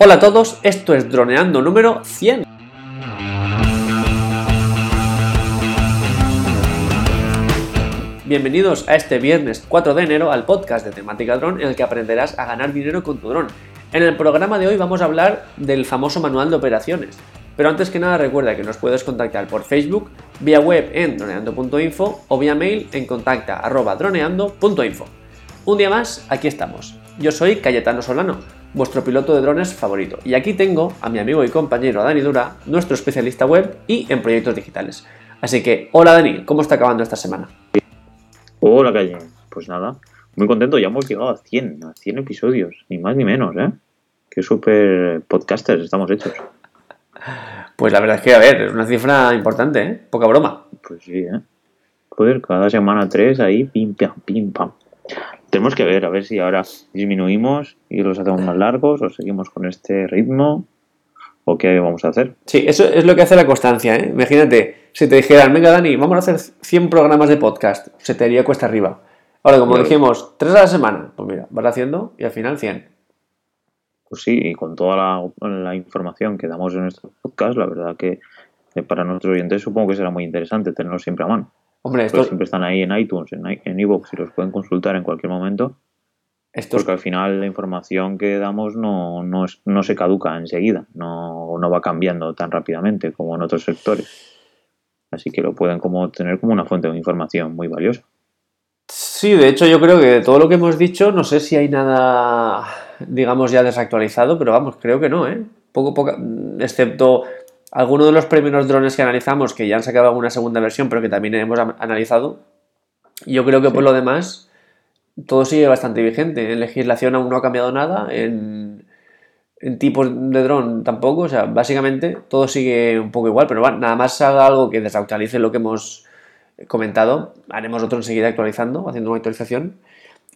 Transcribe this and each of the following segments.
Hola a todos, esto es Droneando número 100. Bienvenidos a este viernes 4 de enero al podcast de temática dron en el que aprenderás a ganar dinero con tu dron. En el programa de hoy vamos a hablar del famoso manual de operaciones. Pero antes que nada recuerda que nos puedes contactar por Facebook, vía web en droneando.info o vía mail en contacta.droneando.info. Un día más, aquí estamos. Yo soy Cayetano Solano vuestro piloto de drones favorito. Y aquí tengo a mi amigo y compañero Dani Dura, nuestro especialista web y en proyectos digitales. Así que, hola Dani, ¿cómo está acabando esta semana? Hola Calle, pues nada, muy contento, ya hemos llegado a 100, a 100 episodios, ni más ni menos, ¿eh? Qué super podcasters estamos hechos. Pues la verdad es que, a ver, es una cifra importante, ¿eh? Poca broma. Pues sí, ¿eh? Joder, cada semana tres ahí, pim, pam, pim, pam. Tenemos que ver, a ver si ahora disminuimos y los hacemos más largos o seguimos con este ritmo o qué vamos a hacer. Sí, eso es lo que hace la constancia. ¿eh? Imagínate, si te dijeran, venga Dani, vamos a hacer 100 programas de podcast, se te haría cuesta arriba. Ahora, como dijimos, tres a la semana, pues mira, vas haciendo y al final 100. Pues sí, y con toda la, información que damos en nuestro podcast, la verdad que para nuestros oyentes supongo que será muy interesante tenerlo siempre a mano. Hombre, estos siempre están ahí en iTunes, en iVoox, y los pueden consultar en cualquier momento. Porque al final la información que damos no, no, se caduca enseguida, no, no, va cambiando tan rápidamente como en otros sectores. Así que lo pueden como tener como una fuente de información muy valiosa. Sí, de hecho yo creo que todo lo que hemos dicho, no sé si hay nada, digamos, ya desactualizado, pero vamos, creo que no, ¿eh? Poco, poco, excepto algunos de los primeros drones que analizamos, que ya han sacado alguna segunda versión, pero que también hemos analizado, yo creo que por lo demás todo sigue bastante vigente. En legislación aún no ha cambiado nada, en, tipos de dron tampoco, o sea, básicamente todo sigue un poco igual, pero bueno, nada más haga algo que desactualice lo que hemos comentado, haremos otro enseguida actualizando, haciendo una actualización.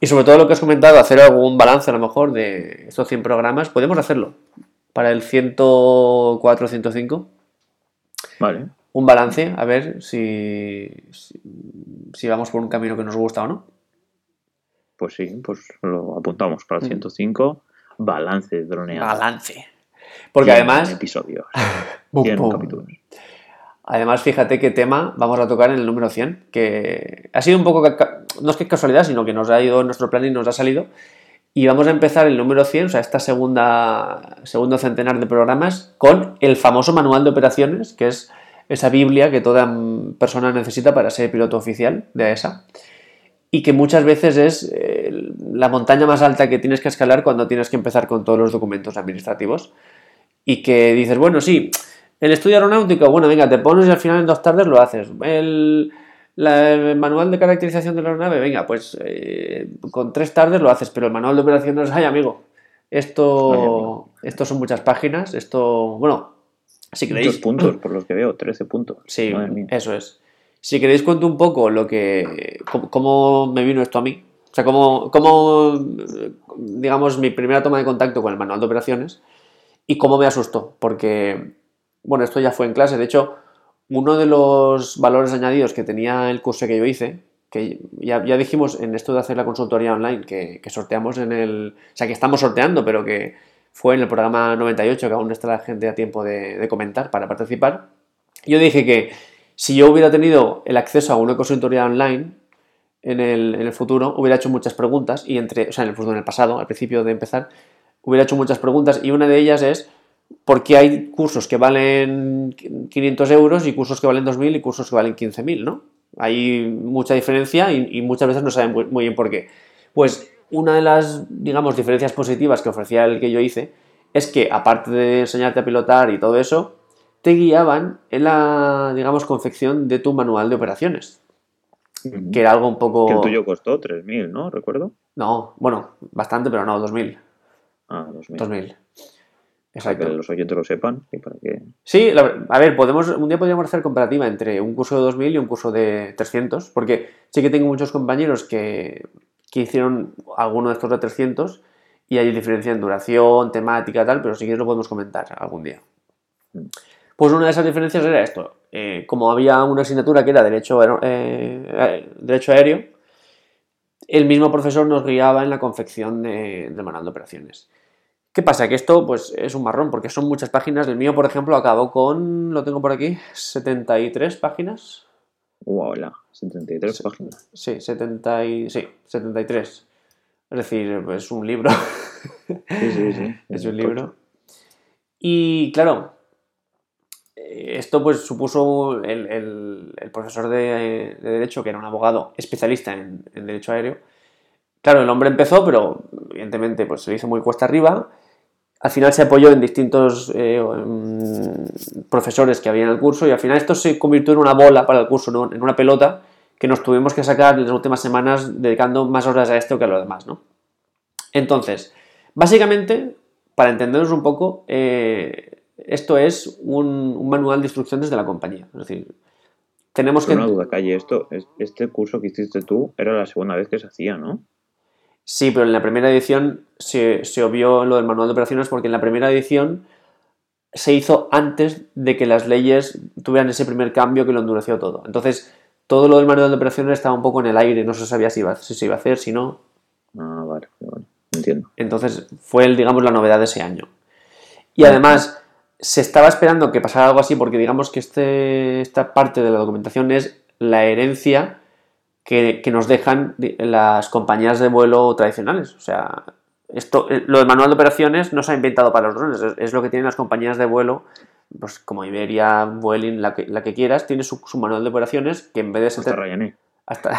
Y sobre todo lo que has comentado, hacer algún balance a lo mejor de estos 100 programas, podemos hacerlo para el 104 105. Vale. Un balance, a ver si, si, vamos por un camino que nos gusta o no. Pues sí, pues lo apuntamos para el 105. Mm. Balance droneado. Balance. Porque además. Episodios. capítulos. Además, fíjate qué tema vamos a tocar en el número 100, que ha sido un poco, no es que casualidad, sino que nos ha ido en nuestro plan y nos ha salido, y vamos a empezar el número 100, o sea, esta segunda, segundo centenar de programas, con el famoso manual de operaciones, que es esa Biblia que toda persona necesita para ser piloto oficial de AESA. Y que muchas veces es eh, la montaña más alta que tienes que escalar cuando tienes que empezar con todos los documentos administrativos. Y que dices, bueno, sí, el estudio aeronáutico, bueno, venga, te pones y al final en dos tardes lo haces. El, el manual de caracterización de la aeronave, venga, pues eh, con tres tardes lo haces, pero el manual de operaciones, ay amigo, esto, esto son muchas páginas, esto, bueno, si queréis... Muchos puntos, por los que veo, 13 puntos. Sí, eso es. Si queréis cuento un poco lo que, cómo, me vino esto a mí, o sea, cómo, cómo, digamos, mi primera toma de contacto con el manual de operaciones y cómo me asustó, porque, bueno, esto ya fue en clase, de hecho, uno de los valores añadidos que tenía el curso que yo hice, que ya, dijimos en esto de hacer la consultoría online, que, sorteamos en el... O sea, que estamos sorteando, pero que fue en el programa 98, que aún está la gente a tiempo de, comentar para participar. Yo dije que si yo hubiera tenido el acceso a una consultoría online en el, en el, futuro, hubiera hecho muchas preguntas, y entre, o sea, en el en el pasado, al principio de empezar, hubiera hecho muchas preguntas, y una de ellas es porque hay cursos que valen 500 euros y cursos que valen 2.000 y cursos que valen 15.000, ¿no? Hay mucha diferencia y, muchas veces no saben muy, bien por qué. Pues una de las, digamos, diferencias positivas que ofrecía el que yo hice es que, aparte de enseñarte a pilotar y todo eso, te guiaban en la, digamos, confección de tu manual de operaciones. Que era algo un poco... Que el tuyo costó 3.000, ¿no? ¿Recuerdo? No, bueno, bastante, pero no, 2.000. Ah, 2.000. 2.000. Para que los oyentes lo sepan y para que... Sí, a ver, podemos, un día podríamos hacer comparativa entre un curso de 2000 y un curso de 300, porque sí que tengo muchos compañeros que, hicieron alguno de estos de 300 y hay diferencia en duración, temática, tal, pero sí que lo podemos comentar algún día. Mm. Pues una de esas diferencias era esto. Eh, como había una asignatura que era derecho, eh, eh, derecho aéreo, el mismo profesor nos guiaba en la confección de, del manual de operaciones ¿Qué pasa? Que esto pues es un marrón, porque son muchas páginas. El mío, por ejemplo, acabó con, lo tengo por aquí, 73 páginas. Wow, 73 páginas. Sí, 70 y, sí, 73. Es decir, es un libro. Sí, sí, sí. es un libro. Y claro, esto pues supuso el, profesor de, Derecho, que era un abogado especialista en, en, Derecho Aéreo. Claro, el hombre empezó, pero evidentemente pues se lo hizo muy cuesta arriba al final se apoyó en distintos eh, mm, profesores que había en el curso y al final esto se convirtió en una bola para el curso, en una pelota que nos tuvimos que sacar en las últimas semanas dedicando más horas a esto que a lo demás, ¿no? Entonces, básicamente, para entendernos un poco, eh, esto es un, manual de instrucciones de la compañía. Es decir, tenemos que... Una duda, Calle, esto, este curso que hiciste tú era la segunda vez que se hacía, ¿no? Sí, pero en la primera edición se, se obvió lo del manual de operaciones porque en la primera edición se hizo antes de que las leyes tuvieran ese primer cambio que lo endureció todo. Entonces, todo lo del manual de operaciones estaba un poco en el aire, no se sabía si, iba, si se iba a hacer, si no. Ah, vale, vale, entiendo. Entonces, fue, el, digamos, la novedad de ese año. Y además, se estaba esperando que pasara algo así porque, digamos, que este, esta parte de la documentación es la herencia que, nos dejan las compañías de vuelo tradicionales. O sea, esto, eh, lo del manual de operaciones no se ha inventado para los drones, es, lo que tienen las compañías de vuelo, pues como Iberia, Vueling, la que, la que quieras, tiene su, manual de operaciones que en vez de ser... Hasta Ryanair. Hasta,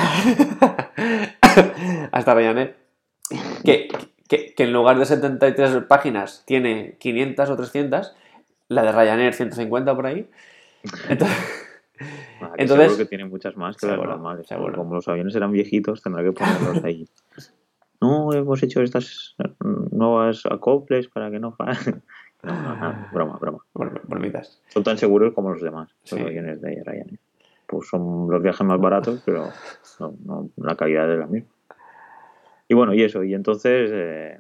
hasta Ryanair. Que, que, que, en lugar de 73 páginas tiene 500 o 300, la de Ryanair 150 por ahí. Entonces... Entonces, seguro que tiene muchas más que las normales. Como los aviones eran viejitos, tendrá que ponerlos ahí. no, hemos hecho estas nuevas acoples para que no fallen. No, no, broma, broma. Bromitas. Son tan seguros como los demás, los aviones de Ryanair. Pues son los viajes más baratos, pero no, la calidad es la misma. Y bueno, y eso, y entonces eh,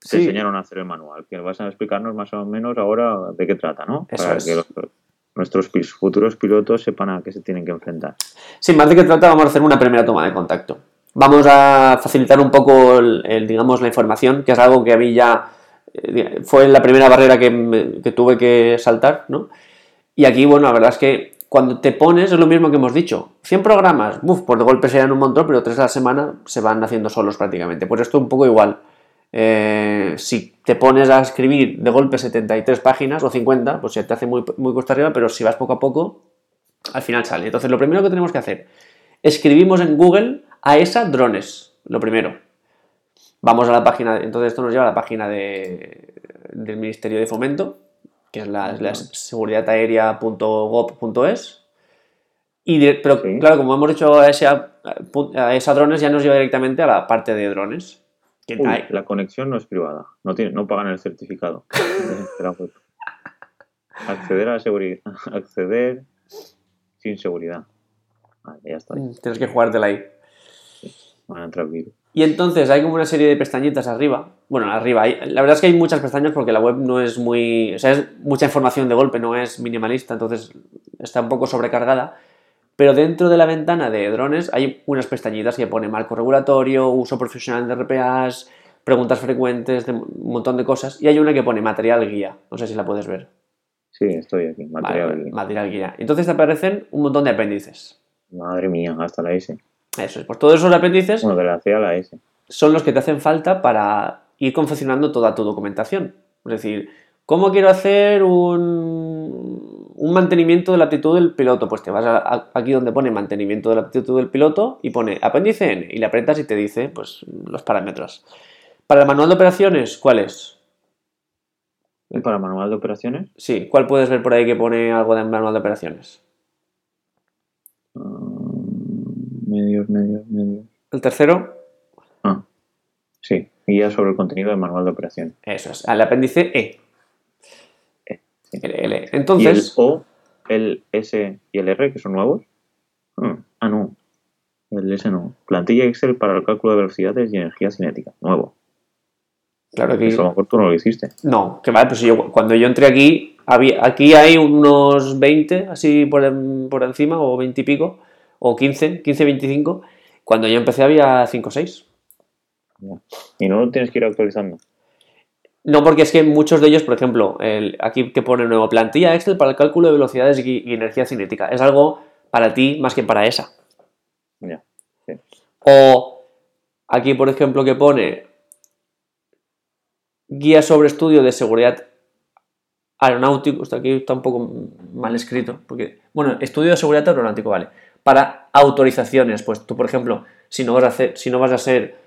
se enseñaron a hacer el manual, que vas a explicarnos más o menos ahora de qué trata, ¿no? para que los, nuestros futuros pilotos sepan a qué se tienen que enfrentar. Sí, más de qué trata, vamos a hacer una primera toma de contacto. Vamos a facilitar un poco, el, digamos, la información, que es algo que a mí ya eh, fue la primera barrera que, tuve que saltar, ¿no? Y aquí, bueno, la verdad es que cuando te pones es lo mismo que hemos dicho. 100 programas, uff, por de golpe serían un montón, pero tres a la semana se van haciendo solos prácticamente. Pues esto un poco igual. Eh, si te pones a escribir de golpe 73 páginas o 50, pues se te hace muy, muy cuesta arriba, pero si vas poco a poco, al final sale. Entonces, lo primero que tenemos que hacer, escribimos en Google a esa drones, lo primero. Vamos a la página, entonces esto nos lleva a la página de, del Ministerio de Fomento, que es la, la. Y pero claro, como hemos dicho a esa, a esa drones, ya nos lleva directamente a la parte de drones la conexión no es privada, no, tiene, no pagan el certificado. acceder a la seguridad, acceder sin seguridad. Vale, ya está. Mm, tienes que jugártela ahí. van a entrar Y entonces hay como una serie de pestañitas arriba. Bueno, arriba. la verdad es que hay muchas pestañas porque la web no es muy. O sea, es mucha información de golpe, no es minimalista, entonces está un poco sobrecargada. Pero dentro de la ventana de drones hay unas pestañitas que pone marco regulatorio, uso profesional de RPAs, preguntas frecuentes, un montón de cosas. Y hay una que pone material guía. No sé si la puedes ver. Sí, estoy aquí. Material guía. Material guía. Entonces te aparecen un montón de apéndices. Madre mía, hasta la S. Eso es. Pues todos esos apéndices. Bueno, de la C a la S. Son los que te hacen falta para ir confeccionando toda tu documentación. Es decir, ¿cómo quiero hacer un un mantenimiento de la aptitud del piloto, pues te vas aquí donde pone mantenimiento de la aptitud del piloto y pone apéndice N y le apretas y te dice pues los parámetros. Para el manual de operaciones, ¿cuál es? ¿Para el manual de operaciones? Sí, ¿cuál puedes ver por ahí que pone algo de manual de operaciones? Mm, medios, medios, medios. ¿El tercero? Ah, sí, guía sobre el contenido del manual de operaciones. Eso es, al apéndice E. Entonces. ¿Y el O, el S y el R, que son nuevos? Hmm, ah, no. El S no. Plantilla Excel para el cálculo de velocidades y energía cinética. Nuevo. Claro que. Eso a lo mejor tú no lo hiciste. No, que vale, pues yo, cuando yo entré aquí, había, aquí hay unos 20, así por, por encima, o 20 y pico, o 15, 15, 25. Cuando yo empecé había 5 o 6. Y no lo tienes que ir actualizando. No, porque es que muchos de ellos, por ejemplo, el, aquí que pone nuevo plantilla Excel para el cálculo de velocidades y, energía cinética. Es algo para ti más que para esa. O aquí, por ejemplo, que pone guía sobre estudio de seguridad aeronáutico. Esto aquí está un poco mal escrito. Porque, bueno, estudio de seguridad aeronáutico, vale. Para autorizaciones, pues tú, por ejemplo, si no vas a hacer, si no vas a ser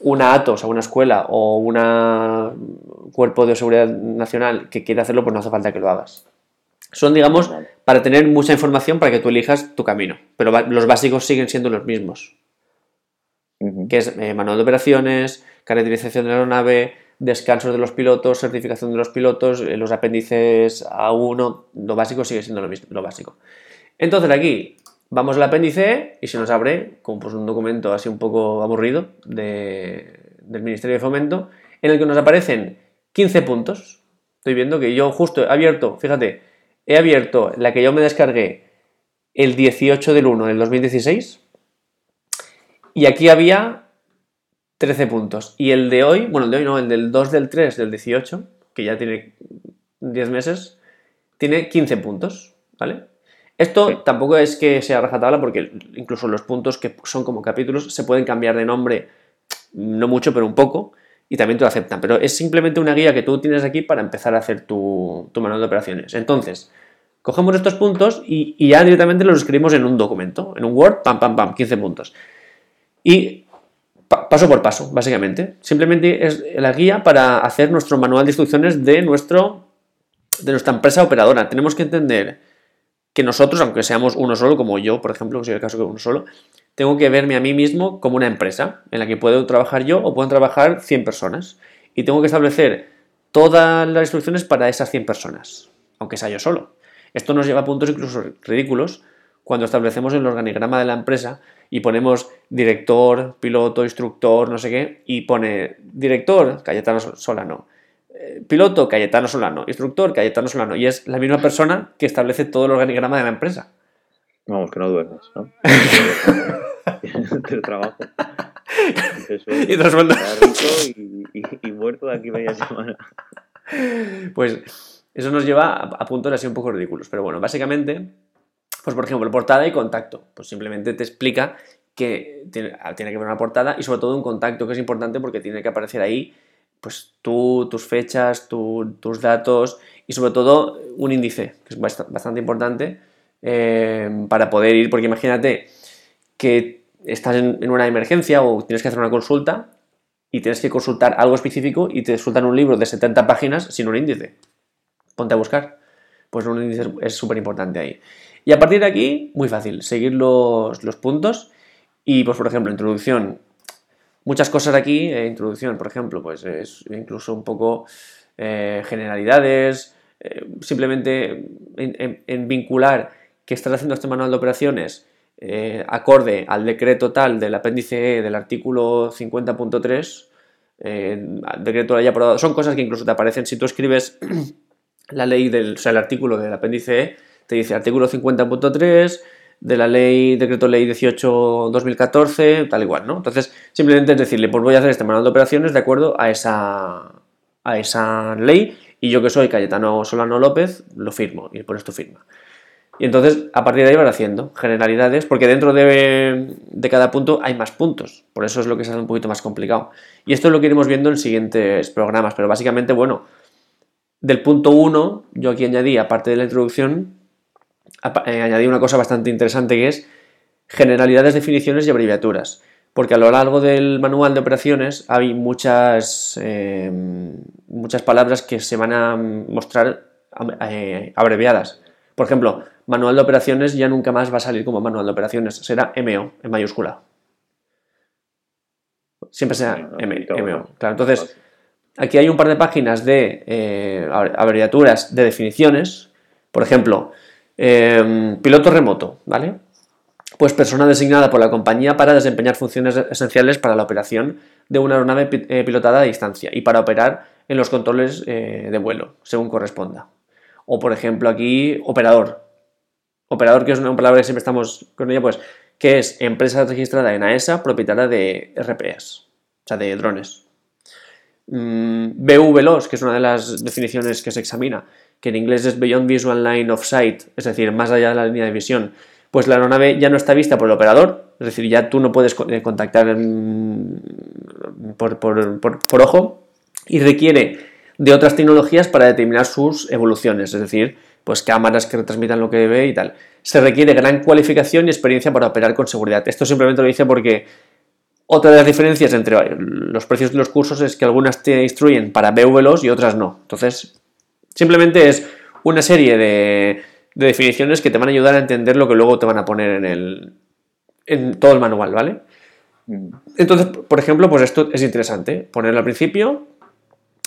una ATOS, a una escuela o un cuerpo de seguridad nacional que quiere hacerlo, pues no hace falta que lo hagas. Son, digamos, para tener mucha información para que tú elijas tu camino, pero los básicos siguen siendo los mismos. Que es eh, manual de operaciones, caracterización de la aeronave, descansos de los pilotos, certificación de los pilotos, eh, los apéndices A1, lo básico sigue siendo lo mismo, lo básico. Entonces aquí Vamos al apéndice y se nos abre como pues un documento así un poco aburrido del Ministerio de Fomento en el que nos aparecen 15 puntos. Estoy viendo que yo justo he abierto, fíjate, he abierto la que yo me descargué el 18 del 1 del 2016 y aquí había 13 puntos. Y el de hoy, bueno, el de hoy no, el del 2 del 3 del 18, que ya tiene 10 meses, tiene 15 puntos, ¿vale? Esto tampoco es que sea rajatabla porque incluso los puntos que son como capítulos se pueden cambiar de nombre, no mucho, pero un poco, y también te lo aceptan. Pero es simplemente una guía que tú tienes aquí para empezar a hacer tu, manual de operaciones. Entonces, cogemos estos puntos y, ya directamente los escribimos en un documento, en un Word, pam, pam, pam, 15 puntos. Y paso por paso, básicamente. Simplemente es la guía para hacer nuestro manual de instrucciones de, nuestro, de nuestra empresa operadora. Tenemos que entender que nosotros, aunque seamos uno solo, como yo, por ejemplo, que soy el caso que uno solo, tengo que verme a mí mismo como una empresa en la que puedo trabajar yo o pueden trabajar 100 personas. Y tengo que establecer todas las instrucciones para esas 100 personas, aunque sea yo solo. Esto nos lleva a puntos incluso ridículos cuando establecemos el organigrama de la empresa y ponemos director, piloto, instructor, no sé qué, y pone director, Cayetano Solano, piloto Cayetano Solano, instructor Cayetano Solano, y es la misma persona que establece todo el organigrama de la empresa. Vamos, que no duermes, ¿no? el trabajo. Y, y, y, muerto de aquí media semana. Pues eso nos lleva a, puntos así un poco ridículos. Pero bueno, básicamente, pues por ejemplo, portada y contacto. Pues simplemente te explica que tiene, tiene que haber una portada y sobre todo un contacto que es importante porque tiene que aparecer ahí pues tú, tus fechas, tus datos y sobre todo un índice, que es bastante importante eh, para poder ir, porque imagínate que estás en, una emergencia o tienes que hacer una consulta y tienes que consultar algo específico y te sueltan un libro de 70 páginas sin un índice. Ponte a buscar. Pues un índice es súper importante ahí. Y a partir de aquí, muy fácil, seguir los, los puntos y, pues por ejemplo, introducción, muchas cosas aquí, eh, introducción, por ejemplo, pues es incluso un poco eh, generalidades, eh, simplemente en, vincular que estás haciendo este manual de operaciones acorde al decreto tal del apéndice E del artículo 50.3, decreto haya aprobado, son cosas que incluso te aparecen. Si tú escribes la ley del, o sea, el artículo del apéndice E, te dice artículo 50.3, de la ley, decreto ley 18-2014, tal igual, ¿no? Entonces, simplemente es decirle, pues voy a hacer este manual de operaciones de acuerdo a esa, a esa ley y yo que soy Cayetano Solano López, lo firmo y pones tu firma. Y entonces, a partir de ahí van haciendo generalidades, porque dentro de, de, cada punto hay más puntos. Por eso es lo que se hace un poquito más complicado. Y esto es lo que iremos viendo en siguientes programas. Pero básicamente, bueno, del punto 1, yo aquí añadí, aparte de la introducción, añadí una cosa bastante interesante que es generalidades, definiciones y abreviaturas. Porque a lo largo del manual de operaciones hay muchas, eh, muchas palabras que se van a mostrar eh, abreviadas. Por ejemplo, manual de operaciones ya nunca más va a salir como manual de operaciones, será MO en mayúscula. Siempre será MO. Claro, entonces, aquí hay un par de páginas de abreviaturas de definiciones. Por ejemplo, Em, piloto remoto, ¿vale? Pues persona designada por la compañía para desempeñar funciones esenciales para la operación de una aeronave eh, pilotada a distancia y para operar en los controles eh, de vuelo, según corresponda. O por ejemplo aquí, operador. Operador, que es una palabra que siempre estamos con ella, pues, que es empresa registrada en AESA, propietaria de RPS, o sea, de drones. mm, BVLOS, que es una de las definiciones que se examina, que en inglés es Beyond Visual Line of Sight, es decir, más allá de la línea de visión, pues la aeronave ya no está vista por el operador, es decir, ya tú no puedes eh, contactar por, por, ojo y requiere de otras tecnologías para determinar sus evoluciones, es decir, pues cámaras que retransmitan lo que ve y tal. Se requiere gran cualificación y experiencia para operar con seguridad. Esto simplemente lo dice porque otra de las diferencias entre los precios de los cursos es que algunas te instruyen para BVLOS y otras no. Entonces, simplemente es una serie de, de definiciones que te van a ayudar a entender lo que luego te van a poner en, el, en todo el manual, ¿vale? Mm. Entonces, por ejemplo, pues esto es interesante, ponerlo al principio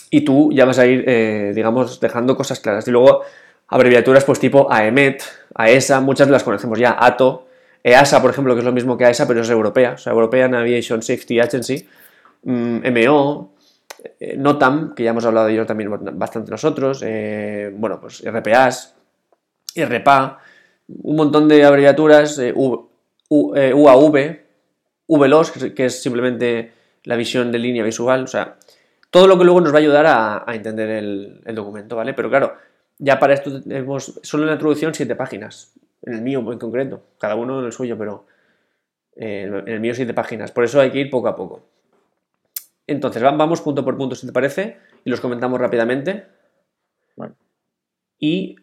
y tú ya vas a ir, eh, digamos, dejando cosas claras. Y luego abreviaturas pues tipo AEMET, AESA, muchas las conocemos ya, ATO, EASA, por ejemplo, que es lo mismo que AESA, pero es europea, o sea, European Aviation Safety Agency, MO, mm, eh, NOTAM, que ya hemos hablado de ello también bastante nosotros, eh, bueno, pues RPAs, RPA, un montón de abreviaturas, eh, UAV, eh, VLOS, que es simplemente la visión de línea visual, o sea, todo lo que luego nos va a ayudar a, entender el, documento, ¿vale? Pero claro, ya para esto tenemos solo en la introducción siete páginas, en el mío en concreto, cada uno en el suyo, pero en el mío siete páginas, por eso hay que ir poco a poco. Entonces, vamos punto por punto, si te parece, y los comentamos rápidamente. Y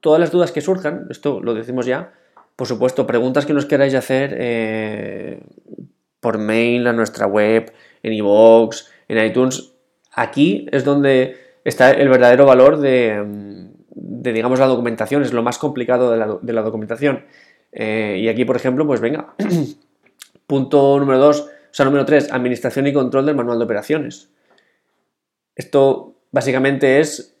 todas las dudas que surjan, esto lo decimos ya, por supuesto, preguntas que nos queráis hacer eh, por mail a nuestra web, en iVoox, en iTunes, aquí es donde está el verdadero valor de, digamos, la documentación, es lo más complicado de la, documentación. Eh, y aquí, por ejemplo, pues venga, punto número 2, o sea, número 3, administración y control del manual de operaciones. Esto básicamente es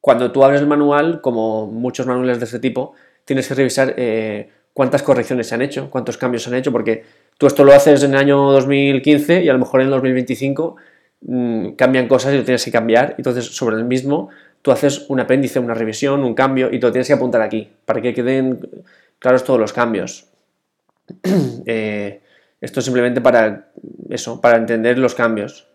cuando tú abres el manual, como muchos manuales de este tipo, tienes que revisar eh, cuántas correcciones se han hecho, cuántos cambios se han hecho, porque tú esto lo haces en el año 2015 y a lo mejor en el 2025 mm, cambian cosas y lo tienes que cambiar. Entonces, sobre el mismo, tú haces un apéndice, una revisión, un cambio y te lo tienes que apuntar aquí, para que queden claros todos los cambios. Eh, esto es simplemente para eso, para entender los cambios.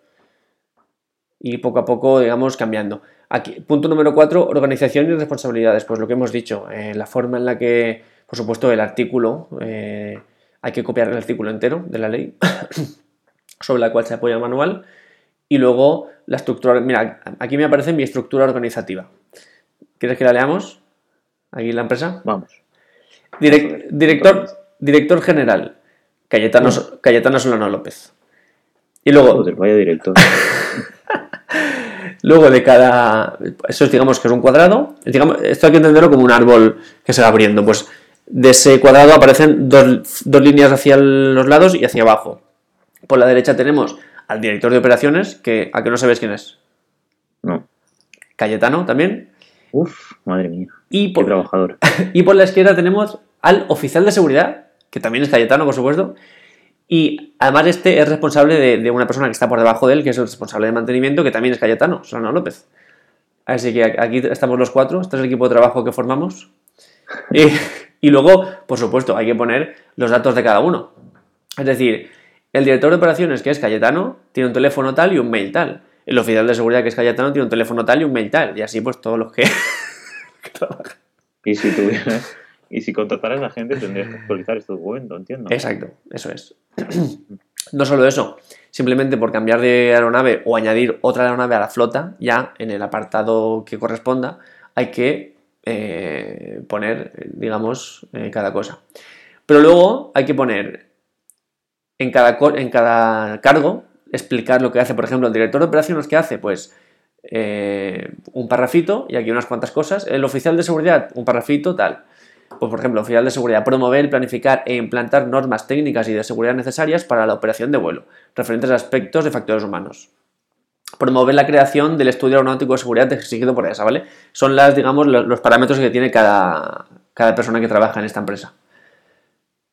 Y poco a poco, digamos, cambiando. Aquí, punto número cuatro, organización y responsabilidades. Pues lo que hemos dicho, eh, la forma en la que, por supuesto, el artículo, eh, hay que copiar el artículo entero de la ley sobre la cual se apoya el manual. Y luego la estructura, mira, aquí me aparece mi estructura organizativa. ¿Quieres que la leamos? Aquí la empresa. Vamos. director, director general, Cayetano, Cayetano Solano López. Y luego... vaya director. Luego de cada. Eso es, digamos que es un cuadrado. Digamos, esto hay que entenderlo como un árbol que se va abriendo. Pues de ese cuadrado aparecen dos, líneas hacia los lados y hacia abajo. Por la derecha tenemos al director de operaciones, que a que no sabes quién es. No. Cayetano también. Uf, madre mía. Y por, Qué trabajador. Y por la izquierda tenemos al oficial de seguridad, que también es Cayetano, por supuesto, y además este es responsable de, una persona que está por debajo de él, que es el responsable de mantenimiento, que también es Cayetano, Solano López. Así que aquí estamos los cuatro, este es el equipo de trabajo que formamos. Y, luego, por supuesto, hay que poner los datos de cada uno. Es decir, el director de operaciones, que es Cayetano, tiene un teléfono tal y un mail tal. El oficial de seguridad, que es Cayetano, tiene un teléfono tal y un mail tal. Y así, pues, todos los que, trabajan. Y si tuvieras y si contrataras a gente tendrías que actualizar este documento, entiendo. Exacto, eso es. no solo eso, simplemente por cambiar de aeronave o añadir otra aeronave a la flota, ya en el apartado que corresponda, hay que eh, poner, digamos, eh, cada cosa. Pero luego hay que poner en cada, en cada cargo, explicar lo que hace, por ejemplo, el director de operaciones, ¿qué hace? Pues eh, un parrafito y aquí unas cuantas cosas. El oficial de seguridad, un parrafito, tal. Pues, por ejemplo, oficial de seguridad, promover, planificar e implantar normas técnicas y de seguridad necesarias para la operación de vuelo, referentes a aspectos de factores humanos. Promover la creación del estudio aeronáutico de seguridad exigido por ESA, ¿vale? Son las, digamos, los parámetros que tiene cada, cada persona que trabaja en esta empresa.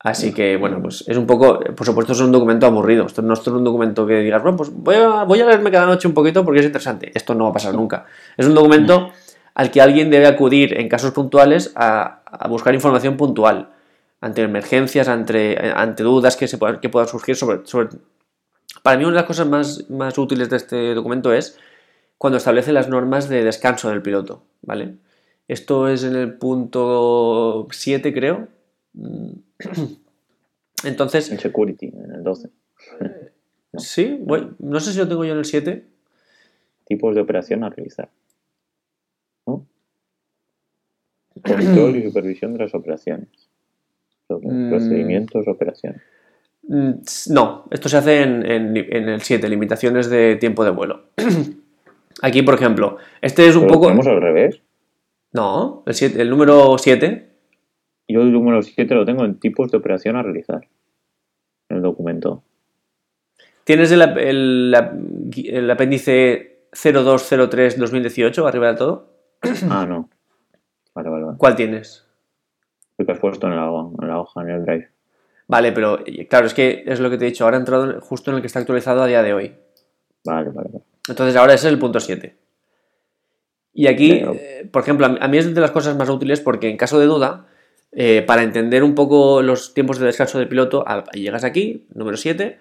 Así que, bueno, pues es un poco, por supuesto, es un documento aburrido. Esto no es un documento que digas, bueno, pues voy a, voy a leerme cada noche un poquito porque es interesante. Esto no va a pasar nunca. Es un documento al que alguien debe acudir en casos puntuales a, buscar información puntual ante emergencias, ante, ante dudas que, se puedan, que puedan surgir sobre, sobre Para mí una de las cosas más, más útiles de este documento es cuando establece las normas de descanso del piloto, ¿vale? Esto es en el punto 7, creo. Entonces... En security, en el 12. Sí, bueno, no sé si lo tengo yo en el 7. Tipos de operación a realizar. ¿No? Control y supervisión de las operaciones. Mm. procedimientos, operaciones. Mm, no, esto se hace en, el 7, limitaciones de tiempo de vuelo. Aquí, por ejemplo, este es un poco. ¿Tenemos al revés? No, el, el número 7. Yo el número 7 lo tengo en tipos de operación a realizar. En el documento. ¿Tienes el, el, apéndice 0203-2018 arriba de todo? Ah, no. Vale, vale, vale. ¿Cuál tienes? El que has puesto en la, en la hoja, en el drive. Vale, pero claro, es que es lo que te he dicho. Ahora he entrado justo en el que está actualizado a día de hoy. Vale, vale, vale. Entonces ahora ese es el punto 7. Y aquí, eh, por ejemplo, a mí es de las cosas más útiles porque en caso de duda, eh, para entender un poco los tiempos de descanso del piloto, llegas aquí, número 7,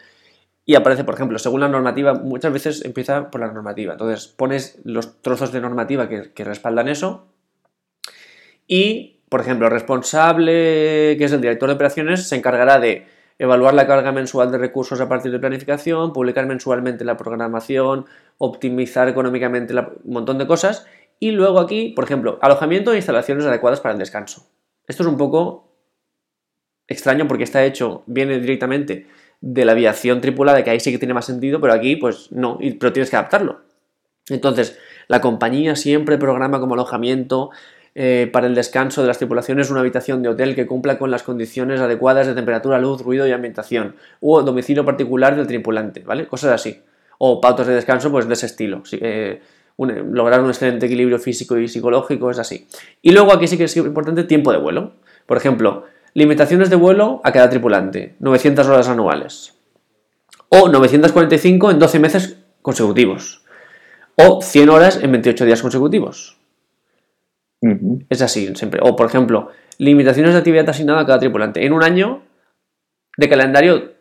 y aparece, por ejemplo, según la normativa, muchas veces empieza por la normativa. Entonces pones los trozos de normativa que, respaldan eso y, por ejemplo, el responsable, que es el director de operaciones, se encargará de evaluar la carga mensual de recursos a partir de planificación, publicar mensualmente la programación, optimizar económicamente un montón de cosas. Y luego aquí, por ejemplo, alojamiento e instalaciones adecuadas para el descanso. Esto es un poco extraño porque está hecho, viene directamente de la aviación tripulada, que ahí sí que tiene más sentido, pero aquí pues no, pero tienes que adaptarlo. Entonces, la compañía siempre programa como alojamiento eh, para el descanso de las tripulaciones una habitación de hotel que cumpla con las condiciones adecuadas de temperatura, luz, ruido y ambientación, o domicilio particular del tripulante, ¿vale? Cosas así. O pautas de descanso, pues de ese estilo. Eh, lograr un excelente equilibrio físico y psicológico es así. Y luego aquí sí que es importante tiempo de vuelo. Por ejemplo, Limitaciones de vuelo a cada tripulante, 900 horas anuales. O 945 en 12 meses consecutivos. O 100 horas en 28 días consecutivos. Es así, siempre. O, por ejemplo, limitaciones de actividad asignada a cada tripulante. En un año de calendario,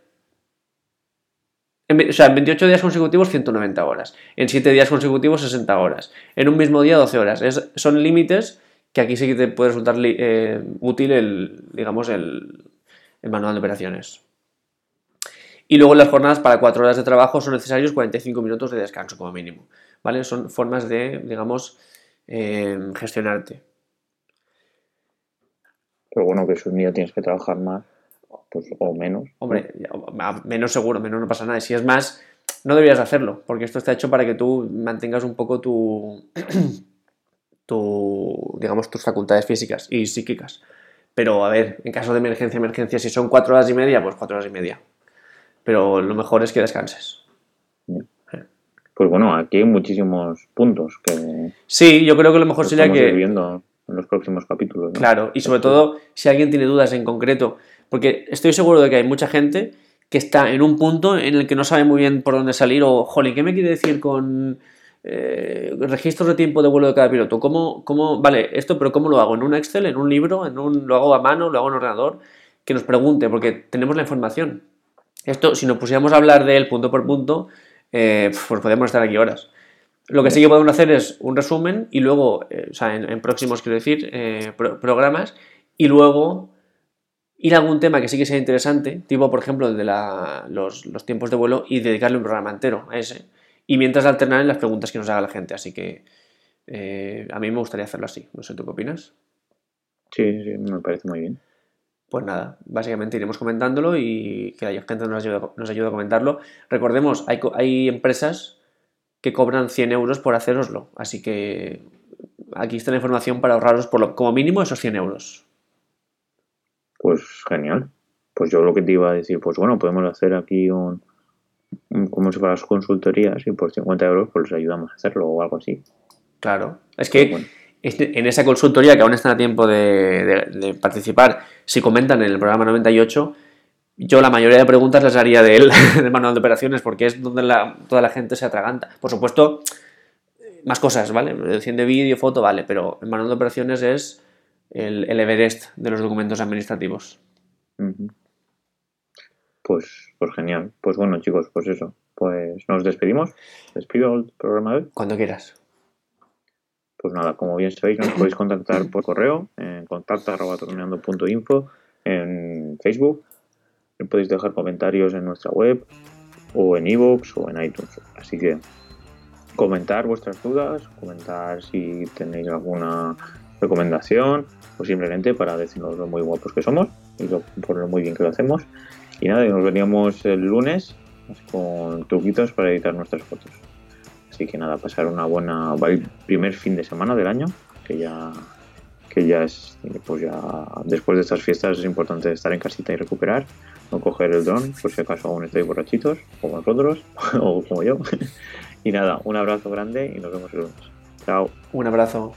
o sea, en 28 días consecutivos, 190 horas. En 7 días consecutivos, 60 horas. En un mismo día, 12 horas. son límites que aquí sí que te puede resultar eh, útil el, digamos, el, manual de operaciones. Y luego las jornadas para 4 horas de trabajo son necesarios 45 minutos de descanso como mínimo. ¿Vale? Son formas de, digamos, eh, gestionarte. Pero bueno, que si un día tienes que trabajar más, pues, o menos. Hombre, menos seguro, menos no pasa nada. Si es más, no deberías hacerlo, porque esto está hecho para que tú mantengas un poco tu, tu, digamos, tus facultades físicas y psíquicas. Pero a ver, en caso de emergencia, emergencia, si son cuatro horas y media, pues cuatro horas y media. Pero lo mejor es que descanses. Pues bueno, aquí hay muchísimos puntos que. Sí, yo creo que lo mejor sería que. viendo en los próximos capítulos. Claro, y sobre todo si alguien tiene dudas en concreto, porque estoy seguro de que hay mucha gente que está en un punto en el que no sabe muy bien por dónde salir o, jolín, ¿qué me quiere decir con eh, registros de tiempo de vuelo de cada piloto. ¿Cómo, ¿Cómo, vale, esto, pero cómo lo hago? ¿En un Excel, en un libro, en un, lo hago a mano, lo hago en ordenador? Que nos pregunte, porque tenemos la información. Esto, si nos pusiéramos a hablar de él punto por punto, eh, pues podemos estar aquí horas. Lo que sí que podemos hacer es un resumen y luego, eh, o sea, en, próximos, quiero decir, programas, y luego ir a algún tema que sí que sea interesante, tipo, por ejemplo, el de los, los tiempos de vuelo y dedicarle un programa entero a ese y mientras alternar en las preguntas que nos haga la gente. Así que eh, a mí me gustaría hacerlo así. No sé, ¿tú qué opinas? Sí, sí, me parece muy bien. Pues nada, básicamente iremos comentándolo y que la gente nos ayude, nos ayude a comentarlo. Recordemos, hay, hay empresas que cobran 100 euros por haceroslo. Así que aquí está la información para ahorraros por lo, como mínimo esos 100 euros. Pues genial. Pues yo lo que te iba a decir, pues bueno, podemos hacer aquí un, como si fueran las consultorías y por 50 euros pues les ayudamos a hacerlo o algo así. Claro, es que este, en esa consultoría que aún están a tiempo de, participar, si comentan en el programa 98, yo la mayoría de preguntas las haría de él, del manual de operaciones, porque es donde toda la gente se atraganta. Por supuesto, más cosas, ¿vale? Edición de vídeo, foto, vale, pero el manual de operaciones es el, Everest de los documentos administrativos. Pues, pues genial. Pues bueno, chicos, pues eso. Pues nos despedimos. Despido el programa de hoy. Cuando quieras. Pues nada, como bien sabéis, nos podéis contactar por correo en contacta.info en Facebook. Podéis dejar comentarios en nuestra web o en iVoox o en iTunes. Así que comentar vuestras dudas, comentar si tenéis alguna recomendación o simplemente para decirnos lo muy guapos que somos y por lo muy bien que lo hacemos. Y nada, nos veníamos el lunes con truquitos para editar nuestras fotos. Así que nada, pasar una buena primer fin de semana del año, que ya que ya es pues ya después de estas fiestas es importante estar en casita y recuperar, no coger el dron por si acaso aún estáis borrachitos, como nosotros, o como yo. y nada, un abrazo grande y nos vemos el lunes. Chao. Un abrazo.